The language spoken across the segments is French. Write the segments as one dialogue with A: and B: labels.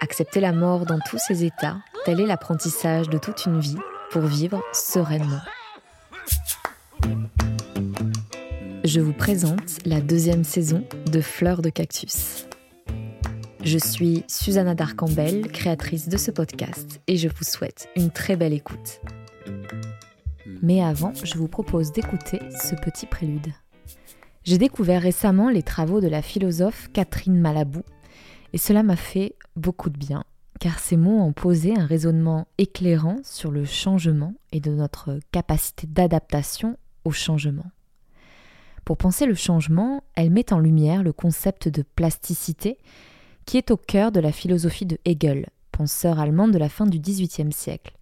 A: Accepter la mort dans tous ses états, tel est l'apprentissage de toute une vie pour vivre sereinement. Je vous présente la deuxième saison de Fleur de Cactus. Je suis Susanna Darcambel, créatrice de ce podcast, et je vous souhaite une très belle écoute. Mais avant, je vous propose d'écouter ce petit prélude. J'ai découvert récemment les travaux de la philosophe Catherine Malabou, et cela m'a fait beaucoup de bien, car ces mots ont posé un raisonnement éclairant sur le changement et de notre capacité d'adaptation au changement. Pour penser le changement, elle met en lumière le concept de plasticité qui est au cœur de la philosophie de Hegel, penseur allemand de la fin du XVIIIe siècle.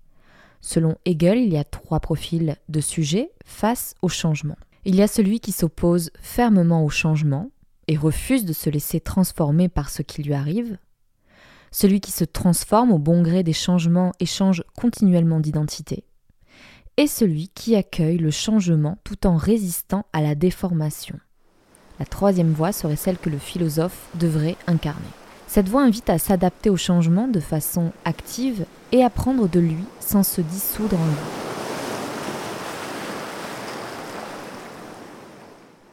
A: Selon Hegel, il y a trois profils de sujets face au changement. Il y a celui qui s'oppose fermement au changement et refuse de se laisser transformer par ce qui lui arrive, celui qui se transforme au bon gré des changements et change continuellement d'identité, et celui qui accueille le changement tout en résistant à la déformation. La troisième voie serait celle que le philosophe devrait incarner. Cette voie invite à s'adapter au changement de façon active et à prendre de lui sans se dissoudre en lui.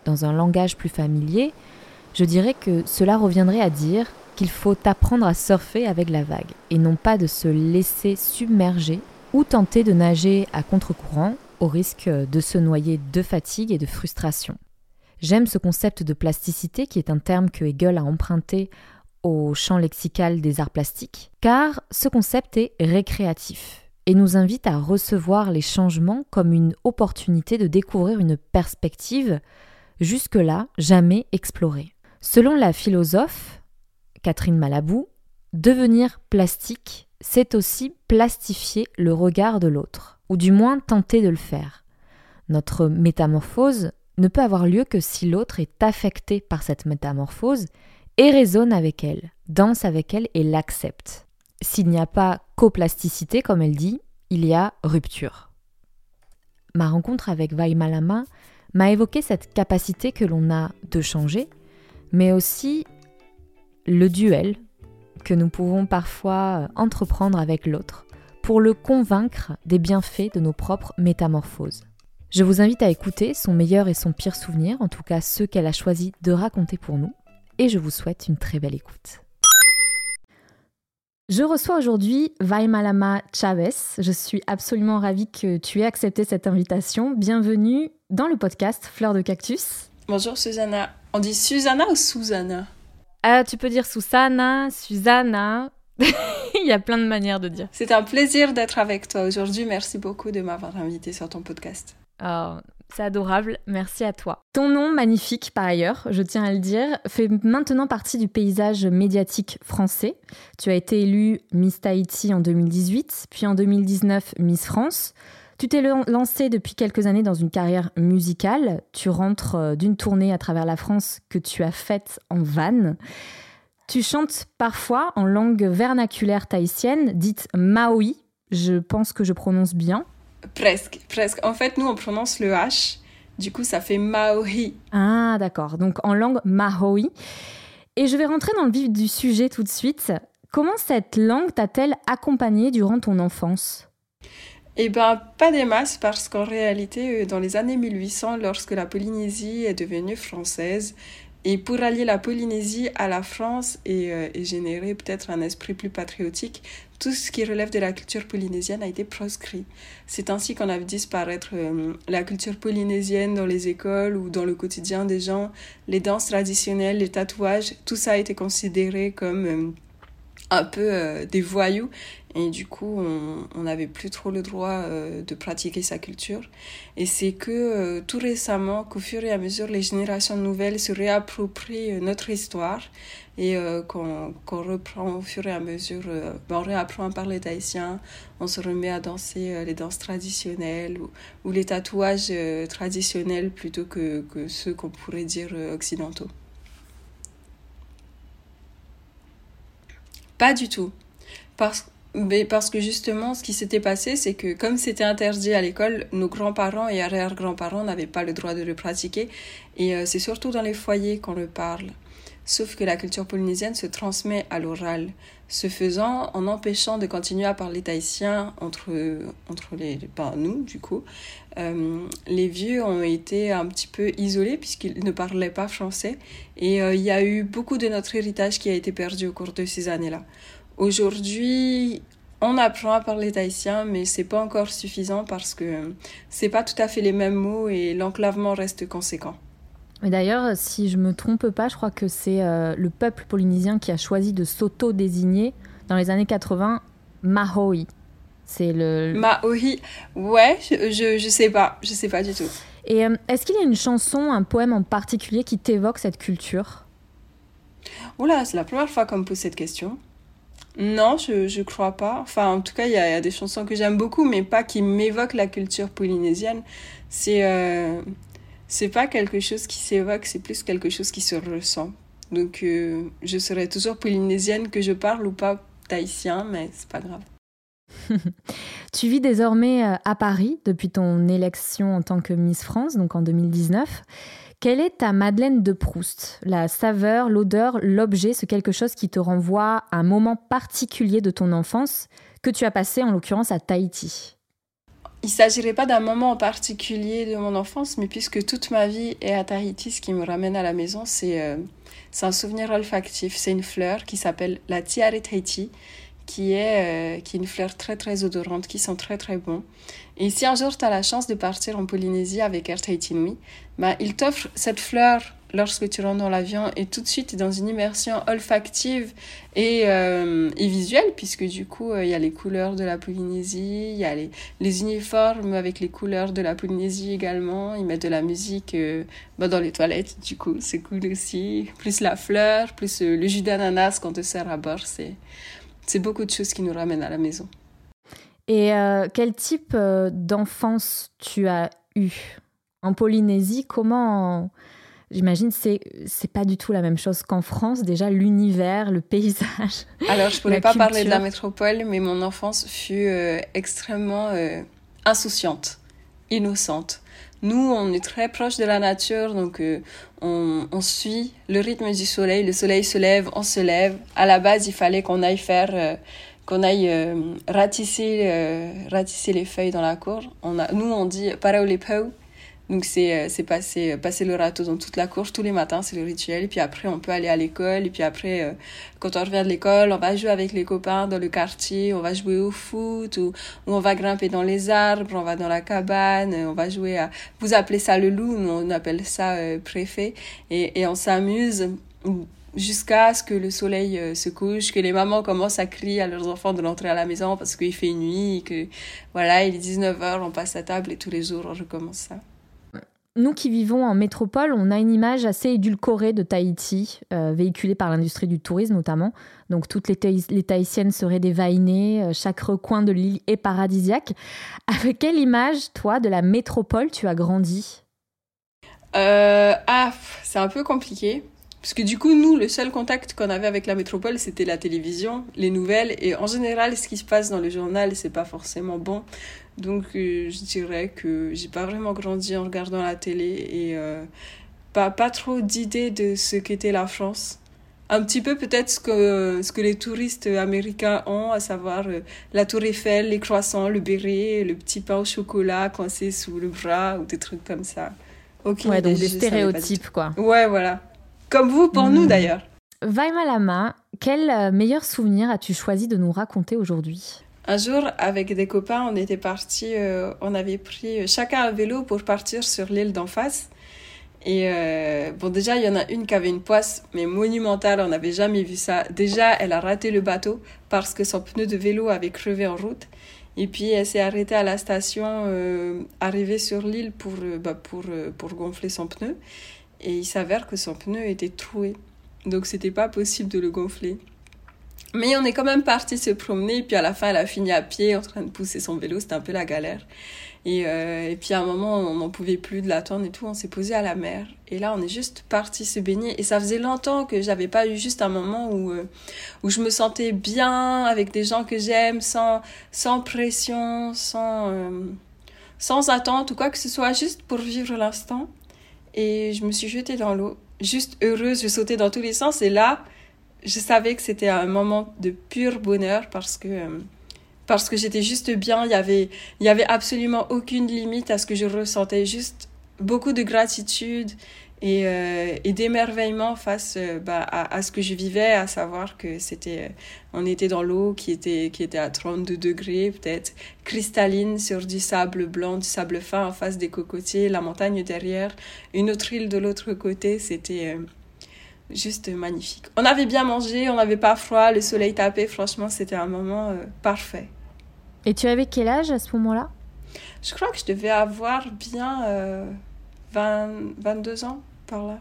A: Dans un langage plus familier, je dirais que cela reviendrait à dire qu'il faut apprendre à surfer avec la vague et non pas de se laisser submerger ou tenter de nager à contre-courant au risque de se noyer de fatigue et de frustration. J'aime ce concept de plasticité qui est un terme que Hegel a emprunté au champ lexical des arts plastiques, car ce concept est récréatif et nous invite à recevoir les changements comme une opportunité de découvrir une perspective jusque-là jamais explorée. Selon la philosophe Catherine Malabou, devenir plastique, c'est aussi plastifier le regard de l'autre, ou du moins tenter de le faire. Notre métamorphose ne peut avoir lieu que si l'autre est affecté par cette métamorphose et résonne avec elle, danse avec elle et l'accepte. S'il n'y a pas coplasticité, comme elle dit, il y a rupture. Ma rencontre avec Vaimalama m'a évoqué cette capacité que l'on a de changer, mais aussi le duel que nous pouvons parfois entreprendre avec l'autre pour le convaincre des bienfaits de nos propres métamorphoses. Je vous invite à écouter son meilleur et son pire souvenir, en tout cas ceux qu'elle a choisi de raconter pour nous, et je vous souhaite une très belle écoute. Je reçois aujourd'hui Vaimalama Chavez. Je suis absolument ravie que tu aies accepté cette invitation. Bienvenue dans le podcast Fleur de Cactus.
B: Bonjour Susanna. On dit Susanna ou Susanna?
A: Ah, Tu peux dire Susanna, Susanna. Il y a plein de manières de dire.
B: C'est un plaisir d'être avec toi aujourd'hui. Merci beaucoup de m'avoir invité sur ton podcast.
A: Oh, c'est adorable, merci à toi. Ton nom, magnifique par ailleurs, je tiens à le dire, fait maintenant partie du paysage médiatique français. Tu as été élue Miss Tahiti en 2018, puis en 2019 Miss France. Tu t'es lancée depuis quelques années dans une carrière musicale. Tu rentres euh, d'une tournée à travers la France que tu as faite en van. Tu chantes parfois en langue vernaculaire tahitienne, dite maoi. Je pense que je prononce bien.
B: Presque, presque. En fait, nous, on prononce le H. Du coup, ça fait Maori.
A: Ah, d'accord. Donc en langue Maori. Et je vais rentrer dans le vif du sujet tout de suite. Comment cette langue t'a-t-elle accompagnée durant ton enfance?
B: Eh bien, pas des masses, parce qu'en réalité, euh, dans les années 1800, lorsque la Polynésie est devenue française, et pour allier la Polynésie à la France et, euh, et générer peut-être un esprit plus patriotique, tout ce qui relève de la culture polynésienne a été proscrit. C'est ainsi qu'on a vu disparaître euh, la culture polynésienne dans les écoles ou dans le quotidien des gens, les danses traditionnelles, les tatouages, tout ça a été considéré comme un peu des voyous et du coup, on n'avait plus trop le droit euh, de pratiquer sa culture. Et c'est que euh, tout récemment, qu'au fur et à mesure, les générations nouvelles se réapproprient euh, notre histoire et qu'on reprend au fur et à mesure, ben, on réapprend à parler tahitien, on se remet à danser les danses traditionnelles ou, les tatouages traditionnels plutôt que ceux qu'on pourrait dire occidentaux. Pas du tout. Parce mais parce que justement, ce qui s'était passé, c'est que comme c'était interdit à l'école, nos grands-parents et arrière-grands-parents n'avaient pas le droit de le pratiquer. Et euh, c'est surtout dans les foyers qu'on le parle. Sauf que la culture polynésienne se transmet à l'oral. Ce faisant, en empêchant de continuer à parler tahitien entre, entre les, ben, nous, du coup, euh, les vieux ont été un petit peu isolés puisqu'ils ne parlaient pas français. Et euh, il y a eu beaucoup de notre héritage qui a été perdu au cours de ces années-là. Aujourd'hui, on apprend à parler tahitien, mais c'est pas encore suffisant parce que c'est pas tout à fait les mêmes mots et l'enclavement reste conséquent.
C: Et d'ailleurs, si je me trompe pas, je crois que c'est euh, le peuple polynésien qui a choisi de s'auto-désigner dans les années 80 Mahoï. C'est le.
B: Mahoï, ouais, je, je, sais pas, je sais pas du tout.
C: Et euh, est-ce qu'il y a une chanson, un poème en particulier qui t'évoque cette culture?
B: Oula, c'est la première fois qu'on me pose cette question. Non, je, je crois pas. Enfin, en tout cas, il y, a des chansons que j'aime beaucoup, mais pas qui m'évoquent la culture polynésienne. C'est euh, c'est pas quelque chose qui s'évoque, c'est plus quelque chose qui se ressent. Donc, euh, je serai toujours polynésienne, que je parle ou pas tahitien, mais c'est pas grave.
C: tu vis désormais euh, à Paris depuis ton élection en tant que Miss France, donc en 2019. Quelle est ta Madeleine de Proust? La saveur, l'odeur, l'objet, ce quelque chose qui te renvoie à un moment particulier de ton enfance que tu as passé en l'occurrence à Tahiti
B: il ne s'agirait pas d'un moment en particulier de mon enfance, mais puisque toute ma vie est à Tahiti, ce qui me ramène à la maison, c'est euh, un souvenir olfactif. C'est une fleur qui s'appelle la Tiare Tahiti, qui est, euh, qui est une fleur très très odorante, qui sent très très bon. Et si un jour tu as la chance de partir en Polynésie avec Air Tahiti Nui, bah, il t'offre cette fleur lorsque tu rentres dans l'avion et tout de suite tu es dans une immersion olfactive et, euh, visuelle puisque du coup euh, il y a les couleurs de la Polynésie, il y a les, uniformes avec les couleurs de la Polynésie également, ils mettent de la musique bah, dans les toilettes. Du coup c'est cool aussi, plus la fleur, plus le jus d'ananas qu'on te sert à bord, c'est beaucoup de choses qui nous ramènent à la maison.
C: Et euh, quel type euh, d'enfance tu as eu? En Polynésie Comment J'imagine c'est c'est pas du tout la même chose qu'en France. Déjà l'univers, le paysage.
B: Alors je pourrais pas parler de la métropole, mais mon enfance fut euh, extrêmement insouciante, innocente. Nous, on est très proche de la nature, donc on, on, suit le rythme du soleil. Le soleil se lève, on se lève. À la base, il fallait qu'on aille faire, euh, qu'on aille euh, ratisser, euh, ratisser les feuilles dans la cour. On a, nous, on dit paraolepau, donc c'est euh, c'est passer euh, passer le râteau dans toute la cour tous les matins, c'est le rituel. Et puis après on peut aller à l'école. Et puis après euh, quand on revient de l'école, on va jouer avec les copains dans le quartier, on va jouer au foot ou, ou, on va grimper dans les arbres, on va dans la cabane, on va jouer à vous appelez ça le loup, nous on appelle ça préfet. Et, et on s'amuse jusqu'à ce que le soleil se couche, que les mamans commencent à crier à leurs enfants de rentrer à la maison parce qu'il fait nuit, que voilà, il est 19h, on passe à table et tous les jours on recommence ça
C: nous qui vivons en métropole, on a une image assez édulcorée de Tahiti, euh, véhiculée par l'industrie du tourisme notamment. Donc toutes les, Tahitiennes seraient des vainées, euh, chaque recoin de l'île est paradisiaque. Avec quelle image, toi, de la métropole, tu as grandi?
B: Euh, Ah, c'est un peu compliqué. Parce que du coup, nous, le seul contact qu'on avait avec la métropole, c'était la télévision, les nouvelles. Et en général, ce qui se passe dans le journal, c'est pas forcément bon. Donc euh, je dirais que j'ai pas vraiment grandi en regardant la télé et euh, pas, pas trop d'idées de ce qu'était la France. Un petit peu peut-être ce que, ce que les touristes américains ont, à savoir euh, la tour Eiffel, les croissants, le béret, le petit pain au chocolat coincé sous le bras ou des trucs comme ça.
C: Ok. ouais, donc des stéréotypes quoi.
B: Ouais, voilà. Comme vous pour nous hmm. d'ailleurs.
C: Vaima Lama, quel meilleur souvenir as-tu choisi de nous raconter aujourd'hui?
B: Un jour, avec des copains, on était partis, euh, on avait pris chacun un vélo pour partir sur l'île d'en face. Et euh, bon, déjà, il y en a une qui avait une poisse, mais monumentale, on n'avait jamais vu ça. Déjà, elle a raté le bateau parce que son pneu de vélo avait crevé en route. Et puis, elle s'est arrêtée à la station, euh, arrivée sur l'île pour, bah, pour, pour gonfler son pneu. Et il s'avère que son pneu était troué. Donc, c'était pas possible de le gonfler. Mais on est quand même parti se promener. Puis, à la fin, elle a fini à pied en train de pousser son vélo. C'était un peu la galère. Et, euh, et puis à un moment, on n'en pouvait plus de l'attendre et tout, on s'est posé à la mer. Et là, on est juste parti se baigner. Et ça faisait longtemps que j'avais pas eu juste un moment où, euh, où je me sentais bien avec des gens que j'aime, sans, sans pression, sans, euh, sans attente ou quoi que ce soit, juste pour vivre l'instant. Et je me suis jetée dans l'eau, juste heureuse, je sautais dans tous les sens. Et là, je savais que c'était un moment de pur bonheur parce que euh, parce que j'étais juste bien. Il y avait, il y avait absolument aucune limite à ce que je ressentais. Juste beaucoup de gratitude et, euh, et d'émerveillement face euh, bah, à, ce que je vivais, à savoir que c'était, on était dans l'eau qui était, qui était à 32 degrés, peut-être cristalline sur du sable blanc, du sable fin en face des cocotiers, la montagne derrière, une autre île de l'autre côté. C'était juste magnifique. On avait bien mangé, on n'avait pas froid, le soleil tapait, franchement, c'était un moment euh, parfait.
C: Et tu avais quel âge à ce moment-là?
B: Je crois que je devais avoir bien euh, 20, 22 ans par là.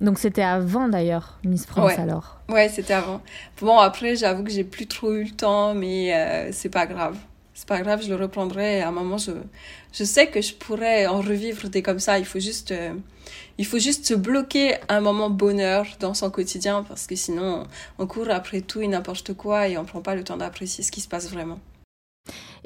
C: Donc c'était avant d'ailleurs, Miss France
B: Ouais.
C: alors.
B: Ouais, c'était avant. Bon, après, j'avoue que j'ai plus trop eu le temps, mais euh, c'est pas grave. C'est pas grave, je le reprendrai. À un moment, je, je sais que je pourrais en revivre des comme ça. Il faut juste, euh, il faut juste se bloquer un moment bonheur dans son quotidien parce que sinon, on court après tout et n'importe quoi et on prend pas le temps d'apprécier ce qui se passe vraiment.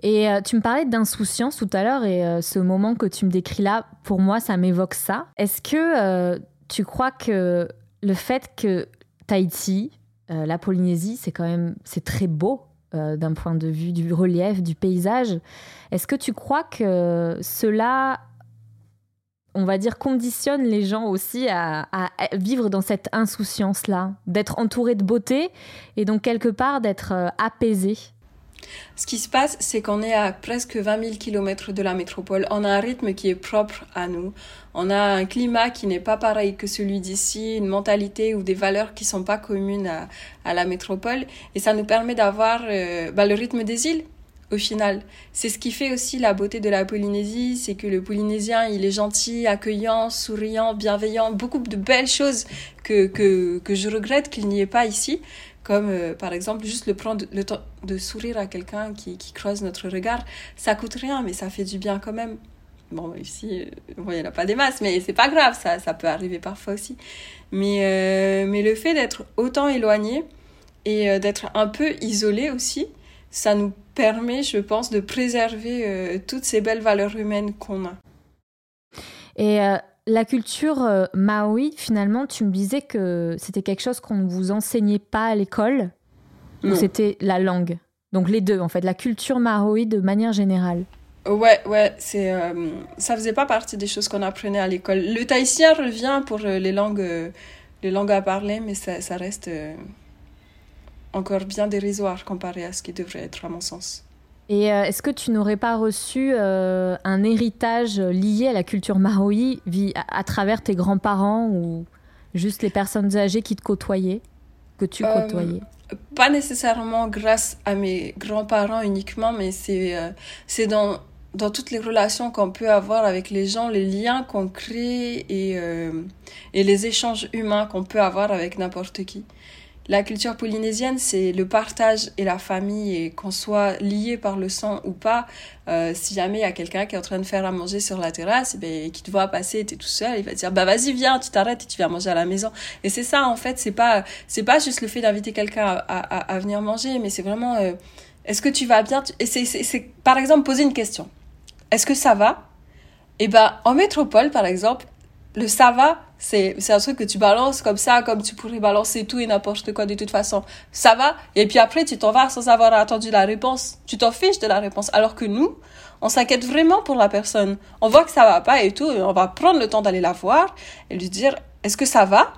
C: Et euh, tu me parlais d'insouciance tout à l'heure et euh, ce moment que tu me décris là, pour moi, ça m'évoque ça. Est-ce que euh, tu crois que le fait que Tahiti, la Polynésie, c'est quand même c'est très beau d'un point de vue du relief, du paysage. Est-ce que tu crois que cela, on va dire, conditionne les gens aussi à, vivre dans cette insouciance-là, d'être entouré de beauté et donc quelque part d'être euh, apaisé
B: Ce qui se passe, c'est qu'on est à presque 20 000 km de la métropole. On a un rythme qui est propre à nous. On a un climat qui n'est pas pareil que celui d'ici, une mentalité ou des valeurs qui sont pas communes à, à la métropole. Et ça nous permet d'avoir euh, bah, le rythme des îles. Final, c'est ce qui fait aussi la beauté de la Polynésie, c'est que le Polynésien, il est gentil, accueillant, souriant, bienveillant, beaucoup de belles choses que, que, que je regrette qu'il n'y ait pas ici comme euh, par exemple juste le prendre le temps de sourire à quelqu'un qui, qui croise notre regard, ça coûte rien, mais ça fait du bien quand même. Bon, ici, euh, bon, il n'y en a pas des masses, mais c'est pas grave, ça, ça peut arriver parfois aussi. Mais, euh, mais le fait d'être autant éloigné et d'être un peu isolé aussi, ça nous permet, je pense, de préserver euh, toutes ces belles valeurs humaines qu'on a.
C: Et euh, la culture euh, finalement, tu me disais que c'était quelque chose qu'on ne vous enseignait pas à l'école, ou c'était la langue? Donc les deux, en fait, la culture maori de manière générale.
B: Ouais, ouais, c'est, euh, ça faisait pas partie des choses qu'on apprenait à l'école. Le tahitien revient pour les langues, les langues à parler, mais ça, ça reste encore bien dérisoire comparé à ce qui devrait être, à mon sens.
C: Et euh, est-ce que tu n'aurais pas reçu euh, un héritage lié à la culture maori à, à travers tes grands-parents ou juste les personnes âgées qui te côtoyaient, que tu
B: Euh,
C: côtoyais?
B: Pas nécessairement grâce à mes grands-parents uniquement, mais c'est euh, c'est dans, dans toutes les relations qu'on peut avoir avec les gens, les liens qu'on crée et, et les échanges humains qu'on peut avoir avec n'importe qui. La culture polynésienne, c'est le partage et la famille, et qu'on soit lié par le sang ou pas, euh, si jamais il y a quelqu'un qui est en train de faire à manger sur la terrasse, eh ben, et qui te voit passer, t'es tout seul, il va te dire, bah vas-y, viens, tu t'arrêtes et tu viens manger à la maison. Et c'est ça, en fait, c'est pas, c'est pas juste le fait d'inviter quelqu'un à, à, venir manger, mais c'est vraiment, euh, est-ce que tu vas bien? Et c'est, par exemple, poser une question. Est-ce que ça va? Eh ben, en métropole, par exemple, le ça va, c'est, c'est un truc que tu balances comme ça, comme tu pourrais balancer tout et n'importe quoi de toute façon. Ça va? Et puis après, tu t'en vas sans avoir attendu la réponse. Tu t'en fiches de la réponse. Alors que nous, on s'inquiète vraiment pour la personne. On voit que ça va pas et tout, on va prendre le temps d'aller la voir et lui dire, est-ce que ça va?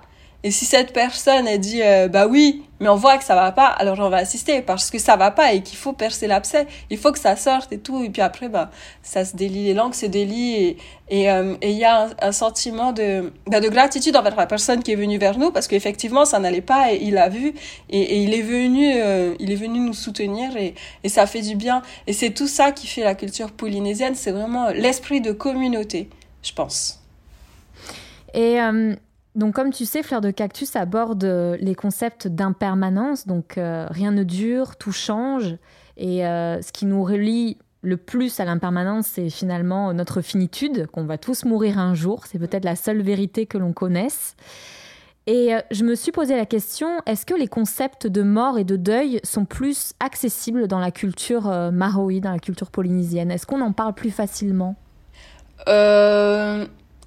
B: Et si cette personne, elle dit, euh, bah oui, mais on voit que ça va pas, alors on va assister parce que ça va pas et qu'il faut percer l'abcès. Il faut que ça sorte et tout. Et puis après, bah, ça se délie, les langues se délient et euh, il y a un, sentiment de, bah, de gratitude envers la personne qui est venue vers nous parce qu'effectivement, ça n'allait pas et il a vu et, il est venu, euh, il est venu nous soutenir et, et ça fait du bien. Et c'est tout ça qui fait la culture polynésienne. C'est vraiment l'esprit de communauté, je pense.
C: Et donc, comme tu sais, Fleur de Cactus aborde euh, les concepts d'impermanence. Donc, euh, rien ne dure, tout change. Et euh, ce qui nous relie le plus à l'impermanence, c'est finalement notre finitude, qu'on va tous mourir un jour. C'est peut-être la seule vérité que l'on connaisse. Et je me suis posé la question, est-ce que les concepts de mort et de deuil sont plus accessibles dans la culture maori, dans la culture polynésienne? Est-ce qu'on en parle plus facilement?
B: Euh,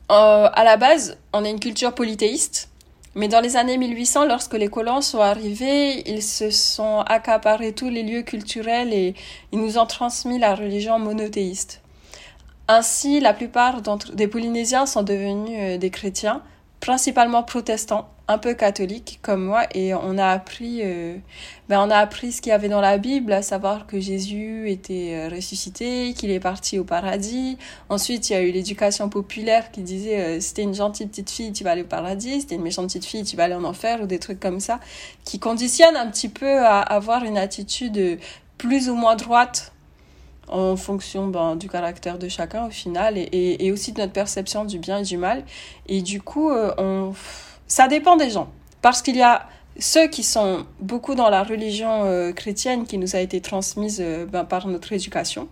B: à la base, on est une culture polythéiste, mais dans les années 1800, lorsque les colons sont arrivés, ils se sont accaparés tous les lieux culturels et ils nous ont transmis la religion monothéiste. Ainsi, la plupart des Polynésiens sont devenus euh, des chrétiens, principalement protestants, un peu catholiques comme moi, et on a appris, euh, ben on a appris ce qu'il y avait dans la Bible, à savoir que Jésus était euh, ressuscité, qu'il est parti au paradis. Ensuite, il y a eu l'éducation populaire qui disait euh, c'était une gentille petite fille, tu vas aller au paradis, c'était une méchante petite fille, tu vas aller en enfer, ou des trucs comme ça, qui conditionnent un petit peu à avoir une attitude plus ou moins droite en fonction ben, du caractère de chacun au final et, aussi de notre perception du bien et du mal. Et du coup, euh, on... ça dépend des gens. Parce qu'il y a ceux qui sont beaucoup dans la religion euh, chrétienne qui nous a été transmise euh, ben, par notre éducation.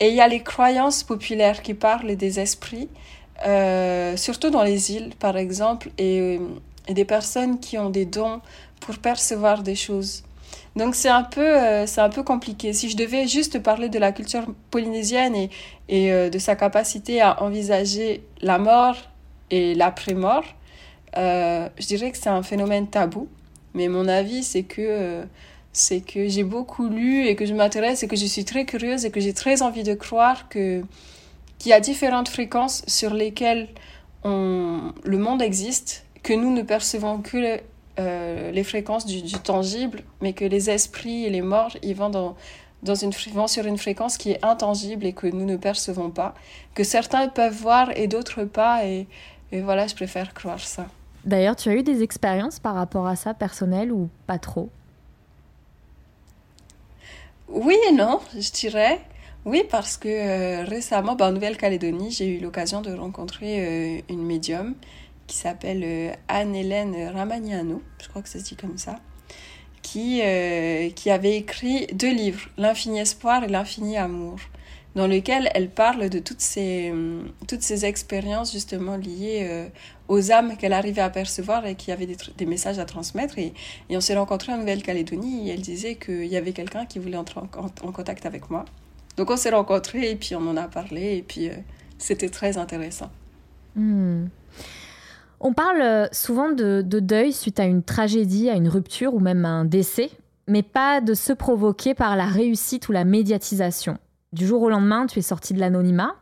B: Et il y a les croyances populaires qui parlent des esprits, surtout dans les îles par exemple, et des personnes qui ont des dons pour percevoir des choses. Donc c'est un peu euh, un peu compliqué. Si je devais juste parler de la culture polynésienne et, et euh, de sa capacité à envisager la mort et l'après-mort, euh, je dirais que c'est un phénomène tabou. Mais mon avis c'est que c'est que j'ai beaucoup lu et que je m'intéresse et que je suis très curieuse et que j'ai très envie de croire que qu'il y a différentes fréquences sur lesquelles on, le monde existe, que nous ne percevons que euh, les fréquences du, tangible, mais que les esprits et les morts, ils vont, dans, dans une, vont sur une fréquence qui est intangible et que nous ne percevons pas, que certains peuvent voir et d'autres pas, et, et voilà, je préfère croire ça.
C: D'ailleurs, tu as eu des expériences par rapport à ça, personnelles ou pas trop?
B: Oui et non, je dirais. Oui, parce que euh, récemment, ben, en Nouvelle-Calédonie, j'ai eu l'occasion de rencontrer euh, une médium qui s'appelle euh, Anne-Hélène Ramagnano, je crois que ça se dit comme ça, qui, euh, qui avait écrit deux livres, L'infini espoir et L'infini amour, dans lequel elle parle de toutes ces, euh, toutes ces expériences justement liées aux âmes qu'elle arrivait à percevoir et qui avaient des, messages à transmettre. Et, et on s'est rencontrés en Nouvelle-Calédonie et elle disait qu'il y avait quelqu'un qui voulait entrer en, contact avec moi. Donc on s'est rencontrés et puis on en a parlé et puis c'était très intéressant.
C: Hmm. On parle euh, souvent de, deuil suite à une tragédie, à une rupture ou même à un décès, mais pas de se provoquer par la réussite ou la médiatisation. Du jour au lendemain, tu es sortie de l'anonymat.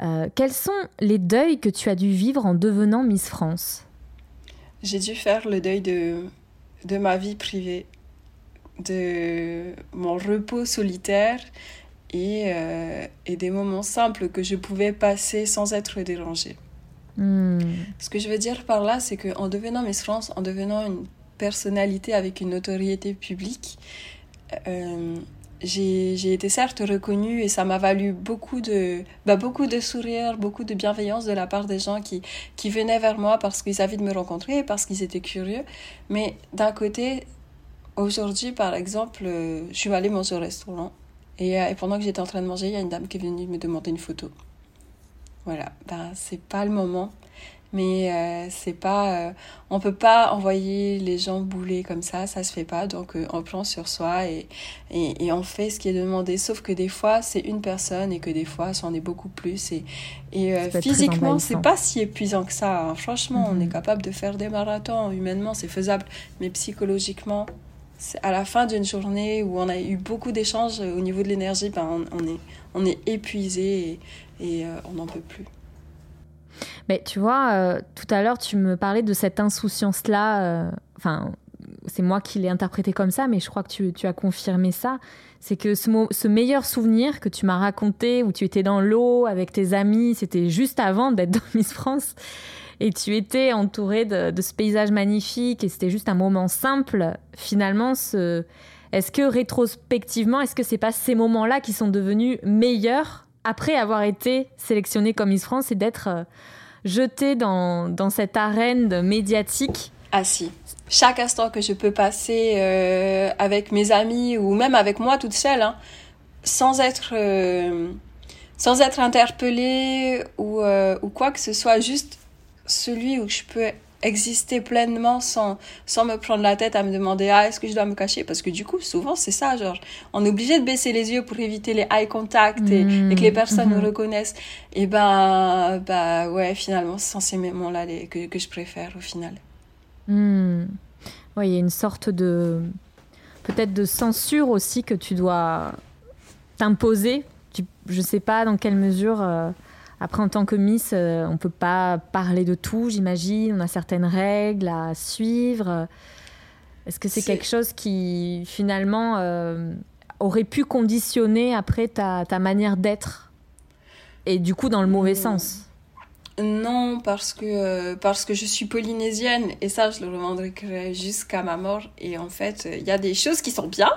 C: Euh, quels sont les deuils que tu as dû vivre en devenant Miss France?
B: J'ai dû faire le deuil de, ma vie privée, de mon repos solitaire euh, et des moments simples que je pouvais passer sans être dérangée.
C: Hmm.
B: Ce que je veux dire par là, c'est qu'en devenant Miss France, en devenant une personnalité avec une notoriété publique, euh, j'ai été certes reconnue et ça m'a valu beaucoup de, bah, beaucoup de sourires, beaucoup de bienveillance de la part des gens qui, qui venaient vers moi parce qu'ils avaient de me rencontrer, parce qu'ils étaient curieux. Mais d'un côté, aujourd'hui, par exemple, euh, je suis allée manger au restaurant et, euh, et pendant que j'étais en train de manger, il y a une dame qui est venue me demander une photo. Voilà, ben, c'est pas le moment. Mais euh, c'est pas. Euh, on peut pas envoyer les gens bouler comme ça, ça se fait pas. Donc euh, on prend sur soi et, et, et, on fait ce qui est demandé. Sauf que des fois, c'est une personne et que des fois, c'en est beaucoup plus. Et, et physiquement, c'est pas si épuisant que ça. Hein. Franchement, on est mhm. capable de faire des marathons. Humainement, c'est faisable. Mais psychologiquement, à la fin d'une journée où on a eu beaucoup d'échanges au niveau de l'énergie, ben on, est, on est épuisé et, et on n'en peut plus.
C: Mais tu vois, euh, tout à l'heure, tu me parlais de cette insouciance-là. euh, Enfin, c'est moi qui l'ai interprété comme ça, mais je crois que tu, tu as confirmé ça. C'est que ce, ce meilleur souvenir que tu m'as raconté, où tu étais dans l'eau avec tes amis, c'était juste avant d'être dans Miss France. Et tu étais entouré de, ce paysage magnifique et c'était juste un moment simple. Finalement, ce... est-ce que rétrospectivement, est-ce que c'est pas ces moments-là qui sont devenus meilleurs après avoir été sélectionné comme Miss France et d'être euh, jeté dans, dans cette arène médiatique?
B: Ah si. Chaque instant que je peux passer euh, avec mes amis ou même avec moi toute seule, hein, sans être euh, sans être interpellée ou, ou quoi que ce soit, juste celui où je peux exister pleinement sans, sans me prendre la tête à me demander ah est-ce que je dois me cacher? Parce que du coup souvent c'est ça genre on est obligé de baisser les yeux pour éviter les eye contact et, et que les personnes
C: mhm.
B: nous reconnaissent et ben bah ouais finalement c'est ces moments là les, que, que je préfère au final
C: Hmm. Ouais, il y a une sorte de peut-être de censure aussi que tu dois t'imposer. Tu, je sais pas dans quelle mesure. euh, après, en tant que Miss, euh, on peut pas parler de tout, j'imagine. On a certaines règles à suivre. Est-ce que c'est quelque chose qui finalement euh, aurait pu conditionner après ta, ta manière d'être? Et du coup dans le mauvais
B: Hmm.
C: sens?
B: Non, parce que, euh, parce que je suis polynésienne et ça, je le revendiquerai jusqu'à ma mort. Et en fait, il y a des choses qui sont bien,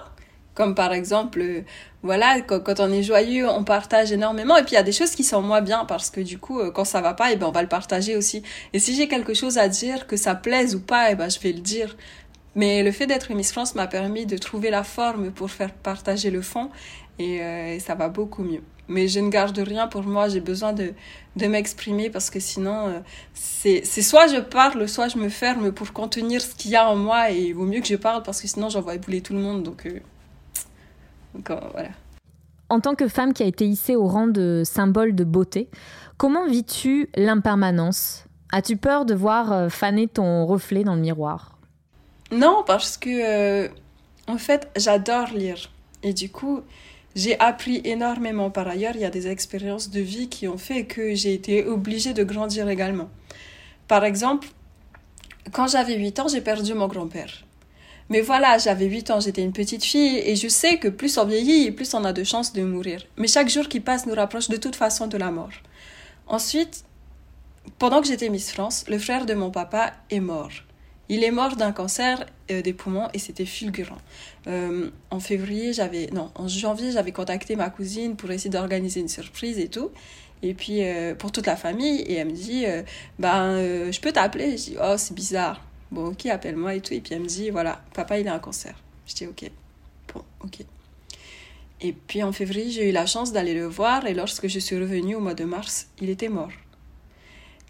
B: comme par exemple, euh, voilà, quand, on est joyeux, on partage énormément. Et puis, il y a des choses qui sont moins bien parce que du coup, euh, quand ça va pas, et ben, on va le partager aussi. Et si j'ai quelque chose à dire, que ça plaise ou pas, et ben, je vais le dire. Mais le fait d'être Miss France m'a permis de trouver la forme pour faire partager le fond et, euh, ça va beaucoup mieux. Mais je ne garde rien pour moi, j'ai besoin de, de m'exprimer parce que sinon, euh, c'est c'est soit je parle, soit je me ferme pour contenir ce qu'il y a en moi et il vaut mieux que je parle parce que sinon j'envoie bouler tout le monde. Donc, euh, donc euh, voilà.
C: En tant que femme qui a été hissée au rang de symbole de beauté, comment vis-tu l'impermanence? As-tu peur de voir euh, faner ton reflet dans le miroir?
B: Non, parce que euh, en fait, j'adore lire. Et du coup, j'ai appris énormément par ailleurs. Il y a des expériences de vie qui ont fait que j'ai été obligée de grandir également. Par exemple, quand j'avais 8 ans, j'ai perdu mon grand-père. Mais voilà, j'avais 8 ans, j'étais une petite fille et je sais que plus on vieillit plus on a de chances de mourir. Mais chaque jour qui passe nous rapproche de toute façon de la mort. Ensuite, pendant que j'étais Miss France, le frère de mon papa est mort. Il est mort d'un cancer euh, des poumons et c'était fulgurant. Euh, en février, j'avais non, en janvier, j'avais contacté ma cousine pour essayer d'organiser une surprise et tout. Et puis euh, pour toute la famille et elle me dit ben je peux t'appeler. Je dis oh c'est bizarre. Bon ok appelle-moi et tout. Et puis elle me dit voilà papa il a un cancer. Je dis ok bon ok. Et puis en février j'ai eu la chance d'aller le voir et lorsque je suis revenue au mois de mars il était mort.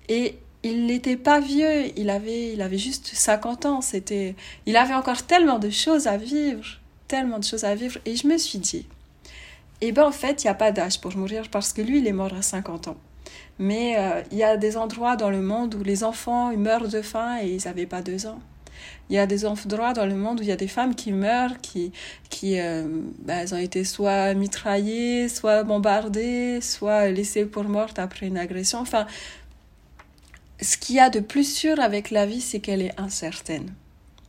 B: Et il n'était pas vieux, il avait, il avait juste 50 ans. C'était, il avait encore tellement de choses à vivre, tellement de choses à vivre. Et je me suis dit, eh ben en fait, il n'y a pas d'âge pour mourir parce que lui, il est mort à 50 ans. Mais euh, il y a des endroits dans le monde où les enfants meurent de faim et ils n'avaient pas deux ans. Il y a des endroits dans le monde où il y a des femmes qui meurent, qui, qui euh, ben, elles ont été soit mitraillées, soit bombardées, soit laissées pour mortes après une agression. Enfin, ce qu'il y a de plus sûr avec la vie, c'est qu'elle est incertaine.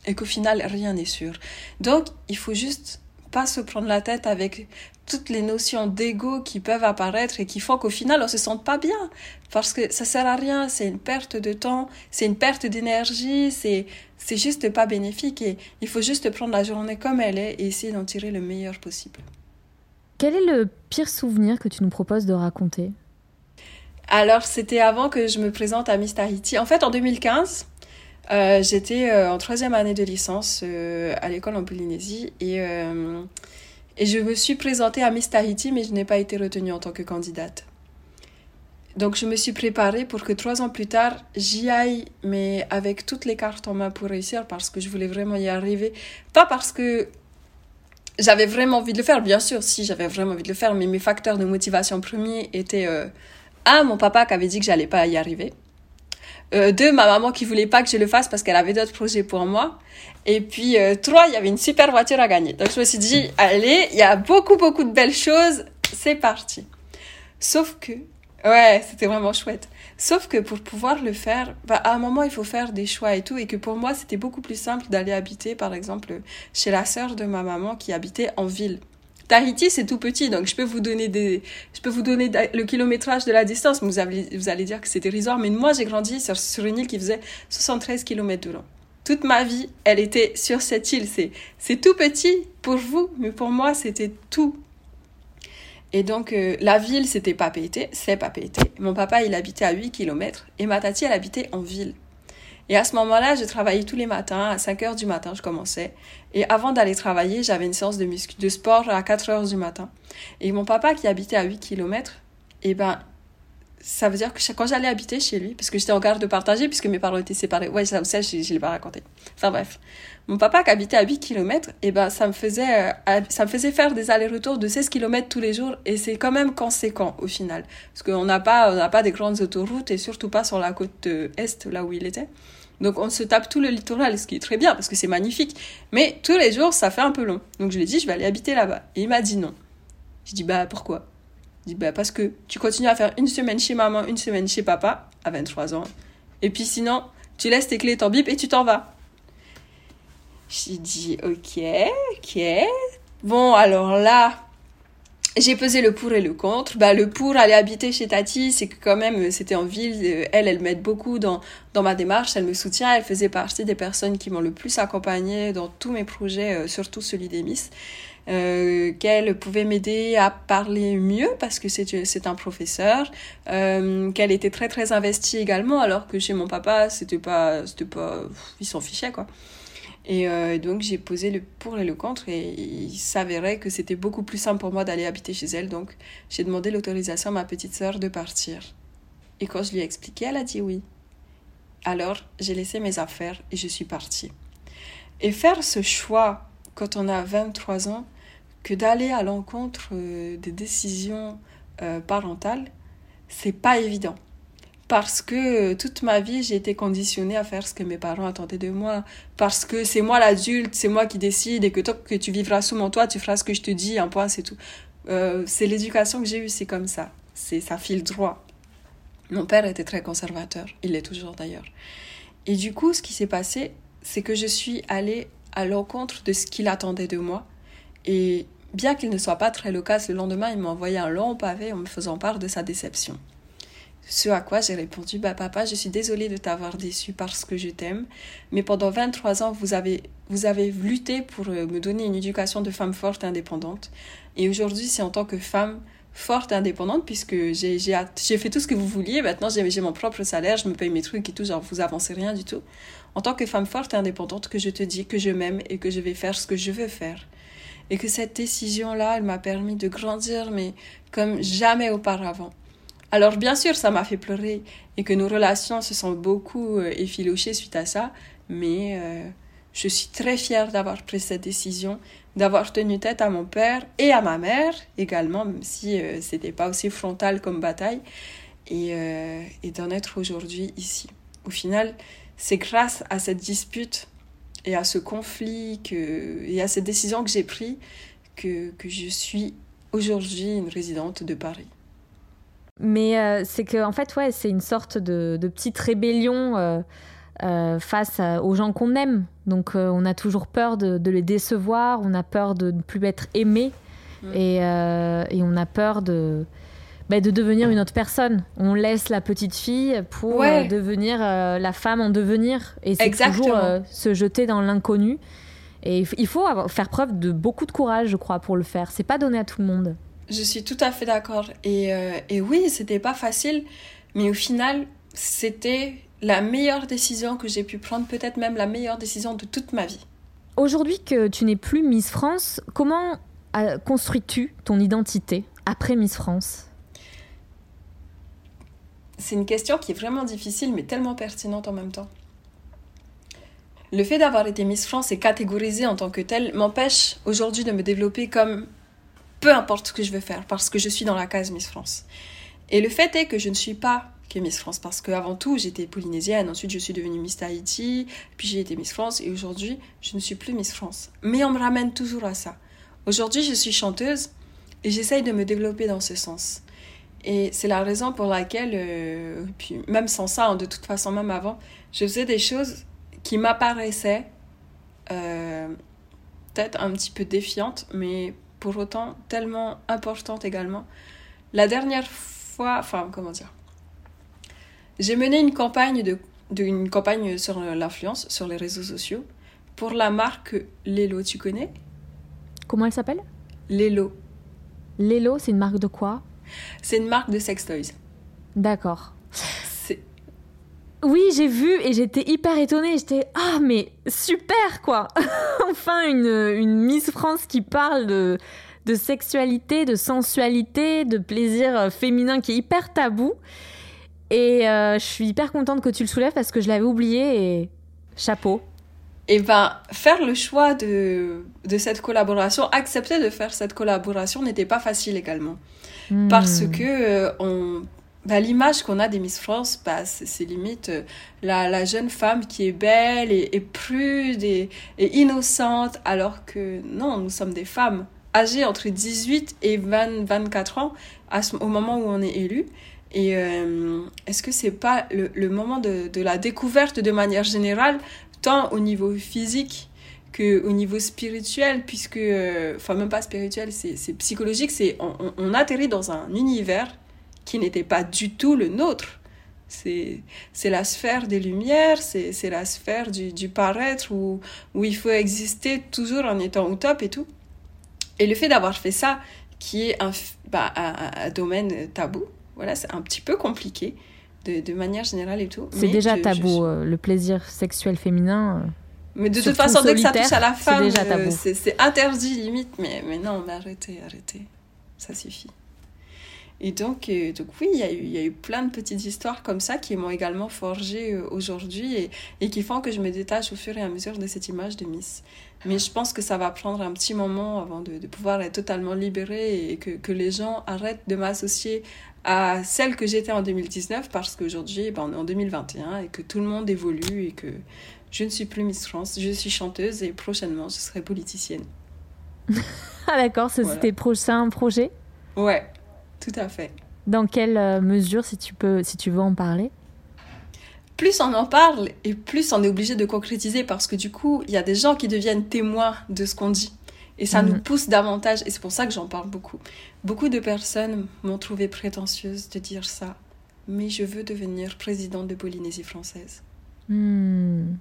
B: Et qu'au final, rien n'est sûr. Donc, il faut juste pas se prendre la tête avec toutes les notions d'ego qui peuvent apparaître et qui font qu'au final, on se sente pas bien. Parce que ça sert à rien, c'est une perte de temps, c'est une perte d'énergie, c'est, c'est juste pas bénéfique et il faut juste prendre la journée comme elle est et essayer d'en tirer le meilleur possible.
C: Quel est le pire souvenir que tu nous proposes de raconter?
B: Alors, c'était avant que je me présente à Miss Tahiti. En fait, en 2015, euh, j'étais euh, en troisième année de licence euh, à l'école en Polynésie et, je me suis présentée à Miss Tahiti, mais je n'ai pas été retenue en tant que candidate. Donc, je me suis préparée pour que trois ans plus tard, j'y aille, mais avec toutes les cartes en main pour réussir parce que je voulais vraiment y arriver. Pas parce que j'avais vraiment envie de le faire, bien sûr, si j'avais vraiment envie de le faire, mais mes facteurs de motivation premiers étaient un, mon papa qui avait dit que j'allais pas y arriver. Euh, deux, ma maman qui voulait pas que je le fasse parce qu'elle avait d'autres projets pour moi. Et puis euh, trois, il y avait une super voiture à gagner. Donc je me suis dit, allez, il y a beaucoup beaucoup de belles choses, c'est parti. Sauf que, ouais, c'était vraiment chouette. Sauf que pour pouvoir le faire, bah, à un moment, il faut faire des choix et tout. Et que pour moi, c'était beaucoup plus simple d'aller habiter, par exemple, chez la sœur de ma maman qui habitait en ville. Tahiti, c'est tout petit, donc je peux vous donner des, je peux vous donner le kilométrage de la distance. Vous allez, vous allez dire que c'est dérisoire, mais moi, j'ai grandi sur, sur une île qui faisait 73 km de long. Toute ma vie, elle était sur cette île. C'est, c'est tout petit pour vous, mais pour moi, c'était tout et donc, euh, la ville, c'était Papeete, c'est Papeete. Mon papa, il habitait à 8 km et ma tati, elle habitait en ville. Et à ce moment-là, je travaillais tous les matins, à 5 heures du matin, je commençais. Et avant d'aller travailler, j'avais une séance de, de sport à 4 heures du matin. Et mon papa, qui habitait à 8 km, eh ben, ça veut dire que quand j'allais habiter chez lui, parce que j'étais en garde partagée, puisque mes parents étaient séparés, ouais, ça aussi, je ne l'ai pas raconté. Enfin bref. Mon papa qui habitait à 8 km, et ben, ça me faisait, euh, ça me faisait faire des allers-retours de 16 km tous les jours, et c'est quand même conséquent au final. Parce qu'on n'a pas, on n'a pas des grandes autoroutes, et surtout pas sur la côte est, là où il était. Donc on se tape tout le littoral, ce qui est très bien, parce que c'est magnifique. Mais tous les jours, ça fait un peu long. Donc je lui ai dit, je vais aller habiter là-bas. Et il m'a dit non. Je dis, bah pourquoi? Dit, bah, parce que tu continues à faire une semaine chez maman, une semaine chez papa, à 23 ans. Et puis sinon, tu laisses tes clés, ton bip et tu t'en vas. J'ai dit, ok, ok. Bon, alors là, j'ai pesé le pour et le contre. Bah, le pour aller habiter chez Tati, c'est que quand même, c'était en ville. Euh, elle, elle m'aide beaucoup dans, dans ma démarche. Elle me soutient. Elle faisait partie des personnes qui m'ont le plus accompagnée dans tous mes projets, euh, surtout celui des Miss euh, qu'elle pouvait m'aider à parler mieux parce que c'est un professeur, euh, qu'elle était très très investie également alors que chez mon papa c'était pas c'était pas ils s'en fichaient quoi. Et euh, donc j'ai posé le pour et le contre et il s'avérait que c'était beaucoup plus simple pour moi d'aller habiter chez elle donc j'ai demandé l'autorisation à ma petite sœur de partir. Et quand je lui ai expliqué, elle a dit oui. Alors j'ai laissé mes affaires et je suis partie. Et faire ce choix quand on a 23 ans, que d'aller à l'encontre euh, des décisions euh, parentales, c'est pas évident. Parce que euh, toute ma vie, j'ai été conditionnée à faire ce que mes parents attendaient de moi. Parce que c'est moi l'adulte, c'est moi qui décide et que toi, que tu vivras sous mon toit, tu feras ce que je te dis, un point, c'est tout. c'est l'éducation que j'ai eue, c'est comme ça. C'est ça file droit. Mon père était très conservateur, il l'est toujours d'ailleurs. Et du coup, ce qui s'est passé, c'est que je suis allée à l'encontre de ce qu'il attendait de moi. Et bien qu'il ne soit pas très loquace, le lendemain, il m'a envoyé un long pavé en me faisant part de sa déception. Ce à quoi j'ai répondu Bah, papa, je suis désolée de t'avoir déçu parce que je t'aime, mais pendant 23 ans, vous avez, vous avez lutté pour euh, me donner une éducation de femme forte et indépendante. Et aujourd'hui, c'est en tant que femme forte et indépendante, puisque j'ai fait tout ce que vous vouliez. Maintenant, j'ai mon propre salaire, je me paye mes trucs et tout, genre, vous avancez rien du tout en tant que femme forte et indépendante que je te dis que je m'aime et que je vais faire ce que je veux faire. Et que cette décision-là, elle m'a permis de grandir, mais comme jamais auparavant. Alors bien sûr, ça m'a fait pleurer et que nos relations se sont beaucoup euh, effilochées suite à ça, mais euh, je suis très fière d'avoir pris cette décision, d'avoir tenu tête à mon père et à ma mère également, même si euh, c'était pas aussi frontal comme bataille, et, et d'en être aujourd'hui ici. Au final, c'est grâce à cette dispute et à ce conflit que, et à cette décision que j'ai prise que, que je suis aujourd'hui une résidente de Paris.
C: Mais euh, c'est que en fait, ouais, c'est une sorte de, de petite rébellion euh, euh, face aux gens qu'on aime. Donc, on a toujours peur de, de, les décevoir, on a peur de ne plus être aimé, mm. et, et, on a peur de, bah, de devenir une autre personne. On laisse la petite fille pour euh, devenir euh, la femme en devenir. Et c'est toujours euh, se jeter dans l'inconnu. Et il faut faire preuve de beaucoup de courage, je crois, pour le faire. C'est pas donné à tout le monde.
B: Je suis tout à fait d'accord. Et, et oui, c'était pas facile, mais au final, c'était la meilleure décision que j'ai pu prendre, peut-être même la meilleure décision de toute ma vie.
C: Aujourd'hui que tu n'es plus Miss France, comment construis-tu ton identité après Miss France?
B: C'est une question qui est vraiment difficile mais tellement pertinente en même temps. Le fait d'avoir été Miss France et catégorisée en tant que telle m'empêche aujourd'hui de me développer comme peu importe ce que je veux faire parce que je suis dans la case Miss France. Et le fait est que je ne suis pas que Miss France parce qu'avant tout j'étais polynésienne, ensuite je suis devenue Miss Tahiti, puis j'ai été Miss France et aujourd'hui je ne suis plus Miss France. Mais on me ramène toujours à ça. Aujourd'hui je suis chanteuse et j'essaye de me développer dans ce sens. Et c'est la raison pour laquelle, euh, puis même sans ça, hein, de toute façon, même avant, je faisais des choses qui m'apparaissaient euh, peut-être un petit peu défiantes, mais pour autant tellement importantes également. La dernière fois, enfin, comment dire, j'ai mené une campagne, de, de, une campagne sur l'influence sur les réseaux sociaux pour la marque Lelo, tu connais?
C: Comment elle s'appelle?
B: Lelo.
C: Lelo, c'est une marque de quoi?
B: C'est une marque de sex toys.
C: D'accord. Oui, j'ai vu et j'étais hyper étonnée. J'étais ah mais super quoi. enfin une, une Miss France qui parle de de sexualité, de sensualité, de plaisir féminin qui est hyper tabou. Et euh, je suis hyper contente que tu le soulèves parce que je l'avais oublié et chapeau.
B: Et ben faire le choix de, de cette collaboration, accepter de faire cette collaboration n'était pas facile également.
C: Hmm.
B: Parce que euh, on, bah, l'image qu'on a des Miss France, bah, c'est limite euh, la, la, jeune femme qui est belle et, et prude et, et, innocente, alors que non, nous sommes des femmes âgées entre 18 et 20, 24 ans à ce, au moment où on est élu. Et euh, est-ce que c'est pas le, le moment de, de, la découverte de manière générale, tant au niveau physique que au niveau spirituel, puisque, euh, enfin même pas spirituel, c'est psychologique, c'est on, atterrit dans un univers qui n'était pas du tout le nôtre. C'est la sphère des lumières, c'est la sphère du, du paraître où, où il faut exister toujours en étant au top et tout. Et le fait d'avoir fait ça, qui est un, bah, un, un domaine tabou, voilà, c'est un petit peu compliqué de, de, manière générale et tout.
C: C'est déjà je, tabou, je... euh, le plaisir sexuel féminin.
B: Mais de toute façon, dès que ça touche à la femme, c'est interdit limite. Mais, mais non, mais arrêtez, arrêtez. Ça suffit. Et donc, euh, donc oui, il y, a eu, il y a eu plein de petites histoires comme ça qui m'ont également forgé euh, aujourd'hui et, et, qui font que je me détache au fur et à mesure de cette image de Miss. Mais je pense que ça va prendre un petit moment avant de, de pouvoir être totalement libérée et que, que les gens arrêtent de m'associer à celle que j'étais en 2019 parce qu'aujourd'hui, ben, on est en 2021 et que tout le monde évolue et que je ne suis plus Miss France, je suis chanteuse et prochainement je serai politicienne.
C: ah d'accord, c'est voilà. tes prochains projets
B: Ouais, tout à fait.
C: Dans quelle euh, mesure, si tu, peux, si tu veux en parler?
B: Plus on en parle et plus on est obligé de concrétiser parce que du coup, il y a des gens qui deviennent témoins de ce qu'on dit. Et ça mmh. nous pousse davantage. Et c'est pour ça que j'en parle beaucoup. Beaucoup de personnes m'ont trouvé prétentieuse de dire ça. Mais je veux devenir présidente de Polynésie française.
C: Mmh.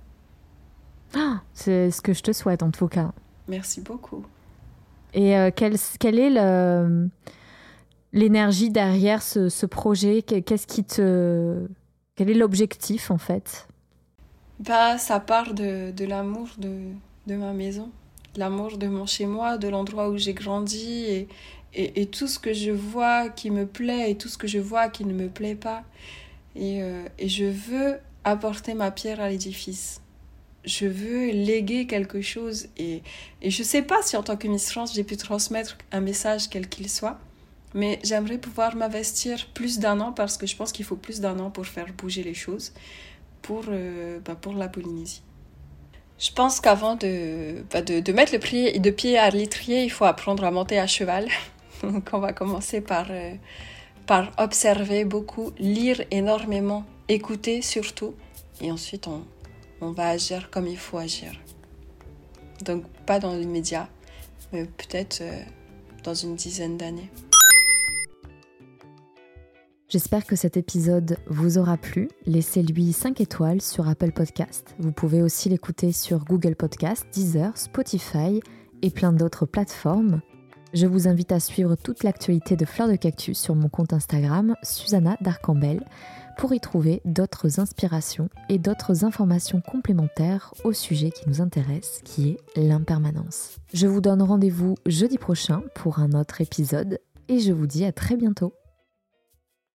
C: Ah, c'est ce que je te souhaite en tout cas.
B: Merci beaucoup.
C: Et euh, quel, quel est le l'énergie derrière ce, ce projet? Qu'est-ce qui te. Quel est l'objectif en fait?
B: Bah, Ça part de, de l'amour de, de ma maison, l'amour de mon chez-moi, de l'endroit où j'ai grandi et, et, et, tout ce que je vois qui me plaît et tout ce que je vois qui ne me plaît pas. Et, euh, et je veux apporter ma pierre à l'édifice. Je veux léguer quelque chose et, je ne sais pas si en tant que Miss France j'ai pu transmettre un message quel qu'il soit. Mais j'aimerais pouvoir m'investir plus d'un an parce que je pense qu'il faut plus d'un an pour faire bouger les choses pour, euh, bah pour la Polynésie. Je pense qu'avant de, bah de, mettre le pied, de pied à l'étrier, il faut apprendre à monter à cheval. Donc on va commencer par, euh, par observer beaucoup, lire énormément, écouter surtout. Et ensuite on, on va agir comme il faut agir. Donc pas dans l'immédiat, mais peut-être euh, dans une dizaine d'années.
C: J'espère que cet épisode vous aura plu. Laissez-lui 5 étoiles sur Apple Podcast. Vous pouvez aussi l'écouter sur Google Podcast, Deezer, Spotify et plein d'autres plateformes. Je vous invite à suivre toute l'actualité de Fleurs de Cactus sur mon compte Instagram, Susanna Darcambel, pour y trouver d'autres inspirations et d'autres informations complémentaires au sujet qui nous intéresse, qui est l'impermanence. Je vous donne rendez-vous jeudi prochain pour un autre épisode et je vous dis à très bientôt.